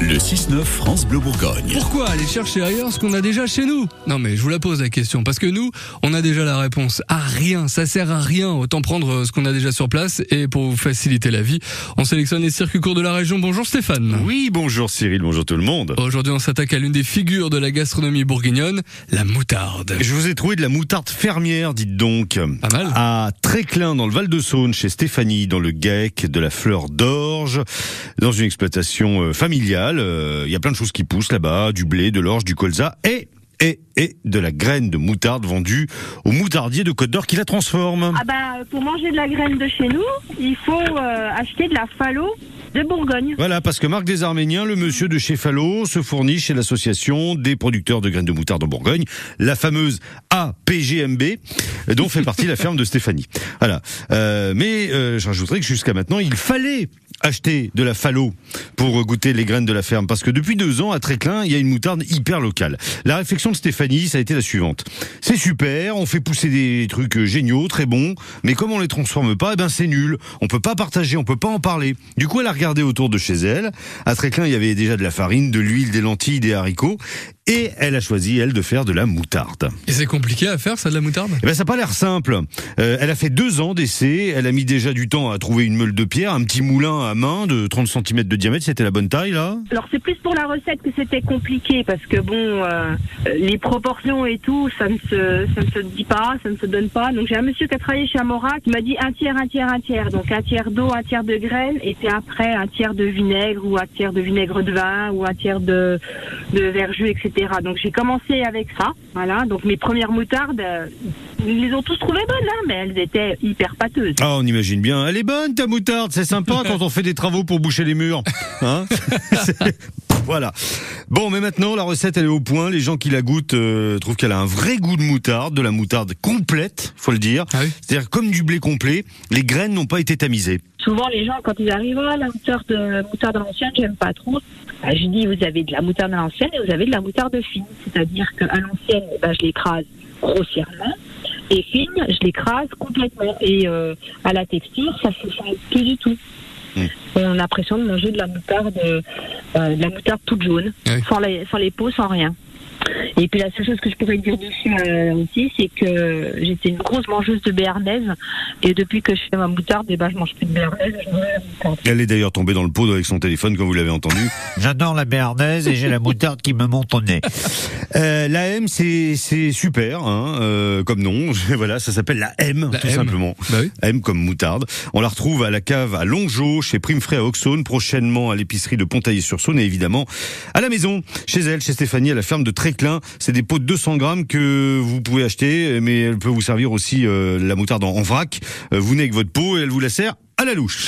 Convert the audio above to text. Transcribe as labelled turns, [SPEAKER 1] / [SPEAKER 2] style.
[SPEAKER 1] Le 6-9 France Bleu Bourgogne.
[SPEAKER 2] Pourquoi aller chercher ailleurs ce qu'on a déjà chez nous? Non mais je vous la pose la question, parce que nous, on a déjà la réponse. À rien, ça sert à rien. Autant prendre ce qu'on a déjà sur place et pour vous faciliter la vie, on sélectionne les circuits courts de la région. Bonjour Stéphane.
[SPEAKER 3] Oui, bonjour Cyril, bonjour tout le monde.
[SPEAKER 2] Aujourd'hui on s'attaque à l'une des figures de la gastronomie bourguignonne, la moutarde.
[SPEAKER 3] Je vous ai trouvé de la moutarde fermière, dites donc.
[SPEAKER 2] Pas mal.
[SPEAKER 3] À Tréclin, dans le Val-de-Saône, chez Stéphanie, dans le GEC, de la fleur d'orge, dans une exploitation euh, familiale. Euh, Il y a plein de choses qui poussent là-bas, du blé, de l'orge, du colza et et, et de la graine de moutarde vendue au moutardier de Côte d'Or qui la transforme.
[SPEAKER 4] Ah bah, pour manger de la graine de chez nous, il faut euh, acheter de la falo de Bourgogne.
[SPEAKER 3] Voilà, parce que Marc des Arméniens, le monsieur de chez Fallot, se fournit chez l'association des producteurs de graines de moutarde en Bourgogne, la fameuse APGMB, dont fait partie la ferme de Stéphanie. Voilà. Euh, mais euh, je que jusqu'à maintenant, il fallait acheter de la Fallot pour goûter les graines de la ferme, parce que depuis deux ans, à Tréclin, il y a une moutarde hyper locale. La réflexion de Stéphanie, ça a été la suivante. C'est super, on fait pousser des trucs géniaux, très bons, mais comme on les transforme pas, eh ben c'est nul. On peut pas partager, on peut pas en parler. Du coup, elle a regardé autour de chez elle. À Tréclin, il y avait déjà de la farine, de l'huile, des lentilles, des haricots. Et elle a choisi, elle, de faire de la moutarde.
[SPEAKER 2] Et c'est compliqué à faire ça de la moutarde?
[SPEAKER 3] Eh ben, ça n'a pas l'air simple. Euh, elle a fait deux ans d'essai. Elle a mis déjà du temps à trouver une meule de pierre, un petit moulin à main de 30 cm de diamètre. C'était la bonne taille, là?
[SPEAKER 4] Alors c'est plus pour la recette que c'était compliqué parce que bon, euh, les proportions et tout, ça ne se, ça ne se dit pas, ça ne se donne pas. Donc j'ai un monsieur qui a travaillé chez Amora qui m'a dit un tiers, un tiers, un tiers. Donc un tiers d'eau, un tiers de graines et puis après un tiers de vinaigre ou un tiers de vinaigre de vin ou un tiers de, de verjus, etc. Donc j'ai commencé avec ça. Voilà. Donc mes premières moutardes, euh, ils les ont tous trouvées bonnes, hein, mais elles étaient hyper pâteuses.
[SPEAKER 3] Ah, on imagine bien. Elle est bonne, ta moutarde. C'est sympa quand on fait des travaux pour boucher les murs. Hein voilà. Bon, mais maintenant, la recette, elle est au point. Les gens qui la goûtent euh, trouvent qu'elle a un vrai goût de moutarde, de la moutarde complète, faut le dire.
[SPEAKER 2] Ah oui
[SPEAKER 3] C'est-à-dire comme du blé complet. Les graines n'ont pas été tamisées.
[SPEAKER 4] Souvent, les gens, quand ils arrivent, ah, la moutarde, la moutarde à l'ancienne, j'aime pas trop. Bah, je dis, vous avez de la moutarde à l'ancienne et vous avez de la moutarde fine. C'est-à-dire qu'à l'ancienne, bah, je l'écrase grossièrement. Et fine, je l'écrase complètement. Et euh, à la texture, ça se sent plus du tout.
[SPEAKER 3] Mm.
[SPEAKER 4] On a l'impression de manger de la moutarde, euh, euh, de la moutarde toute jaune,
[SPEAKER 2] oui.
[SPEAKER 4] sans, les, sans les peaux, sans rien. Et puis la seule chose que je pourrais dire dessus euh, aussi, c'est que j'étais une grosse mangeuse de béarnaise et depuis que je fais ma moutarde, eh ben, je mange plus de béarnaise. Je mange de la moutarde.
[SPEAKER 3] Elle est d'ailleurs tombée dans le pot avec son téléphone, comme vous l'avez entendu.
[SPEAKER 5] J'adore la béarnaise et j'ai la moutarde qui me monte au nez.
[SPEAKER 3] Euh, la M, c'est c'est super, hein, euh, comme nom. voilà, ça s'appelle la M,
[SPEAKER 2] La
[SPEAKER 3] tout
[SPEAKER 2] M.
[SPEAKER 3] simplement.
[SPEAKER 2] Bah oui.
[SPEAKER 3] M comme moutarde. On la retrouve à la cave à Longeau, chez Prime Frais à Auxonne, prochainement à l'épicerie de Pontaillé-sur-Saône et évidemment à la maison, chez elle, chez Stéphanie, à la ferme de Tréclin. C'est des pots de 200 grammes que vous pouvez acheter, mais elle peut vous servir aussi euh, la moutarde en, en vrac. Euh, vous venez avec votre pot et elle vous la sert à la louche.